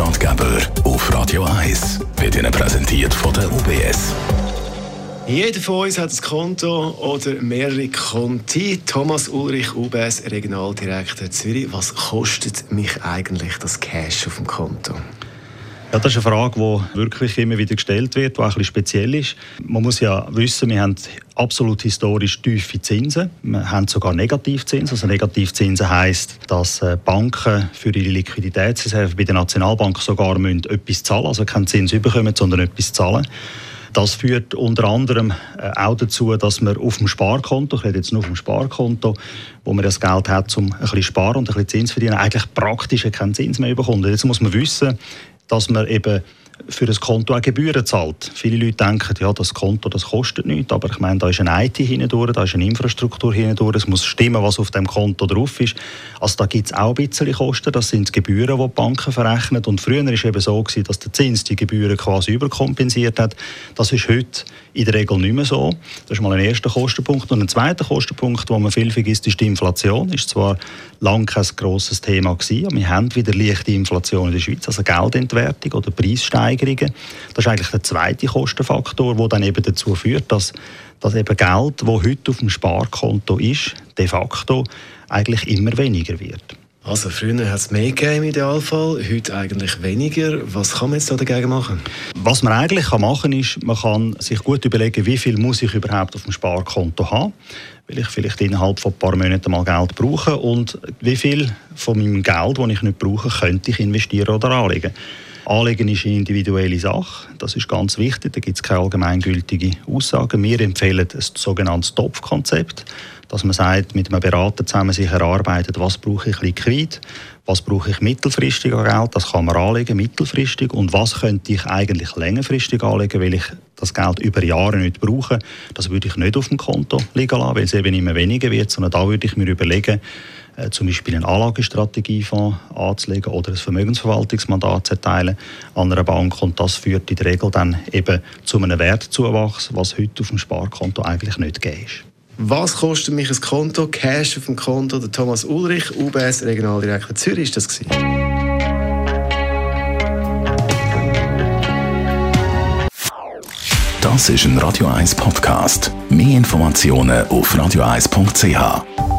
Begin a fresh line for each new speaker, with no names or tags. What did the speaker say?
Bankratgeber auf Radio 1 wird Ihnen präsentiert von der UBS.
Jeder von uns hat ein Konto oder mehrere Konti. Thomas Ulrich, UBS Regionaldirektor Zürich. Was kostet mich eigentlich das Cash auf dem Konto?
Ja, das ist eine Frage, die wirklich immer wieder gestellt wird, die auch ein bisschen speziell ist. Man muss ja wissen, wir haben absolut historisch tiefe Zinsen. Wir haben sogar Negativzinsen. Also Negativzinsen heisst, dass äh, Banken für ihre Liquiditätsreserve bei der Nationalbank sogar müssen etwas zahlen also keinen Zins bekommen, sondern etwas zahlen. Das führt unter anderem äh, auch dazu, dass man auf dem Sparkonto, ich rede jetzt nur auf dem Sparkonto, wo man das Geld hat, um ein bisschen sparen und ein bisschen Zins verdienen, eigentlich praktisch keinen Zins mehr bekommt. Jetzt muss man wissen, dass man eben für das Konto auch Gebühren zahlt. Viele Leute denken, ja, das Konto das kostet nichts, aber ich meine, da ist eine IT hindurch, da ist eine Infrastruktur hindurch, es muss stimmen, was auf dem Konto drauf ist. Also da gibt es auch ein bisschen Kosten, das sind die Gebühren, die die Banken verrechnen und früher war es eben so, gewesen, dass der Zins die Gebühren quasi überkompensiert hat. Das ist heute in der Regel nicht mehr so. Das ist mal ein erster Kostenpunkt. Und ein zweiter Kostenpunkt, den man viel vergisst, ist die Inflation. Ist zwar lange kein grosses Thema gewesen, aber wir haben wieder leichte Inflation in der Schweiz, also Geldentwertung oder Preissteigerungen. Das ist eigentlich der zweite Kostenfaktor, der dann eben dazu führt, dass, dass eben Geld, das heute auf dem Sparkonto ist, de facto eigentlich immer weniger wird.
Also früher hat es mehr gegeben im Idealfall, heute eigentlich weniger. Was kann man jetzt da dagegen machen?
Was man eigentlich machen kann, ist, man kann sich gut überlegen, wie viel muss ich überhaupt auf dem Sparkonto haben, weil ich vielleicht innerhalb von ein paar Monaten mal Geld brauche und wie viel von meinem Geld, das ich nicht brauche, könnte ich investieren oder anlegen. Anlegen ist eine individuelle Sache, das ist ganz wichtig, da gibt es keine allgemeingültige Aussagen. Wir empfehlen ein sogenanntes Topfkonzept dass man sagt, mit einem Berater zusammen sich erarbeitet, was brauche ich liquid, was brauche ich mittelfristig an Geld, das kann man anlegen, mittelfristig, und was könnte ich eigentlich längerfristig anlegen, weil ich das Geld über Jahre nicht brauche. Das würde ich nicht auf dem Konto liegen lassen, weil es eben immer weniger wird, sondern da würde ich mir überlegen, äh, zum Beispiel einen Anlagestrategiefonds anzulegen oder ein Vermögensverwaltungsmandat zu erteilen an einer Bank und das führt in der Regel dann eben zu einem Wertzuwachs, was heute auf dem Sparkonto eigentlich nicht gegeben ist.
Was kostet mich ein Konto? Cash auf dem Konto. Der Thomas Ulrich, UBS Regionaldirektor Zürich, ist das gewesen.
Das ist ein Radio 1 Podcast. Mehr Informationen auf radio1.ch.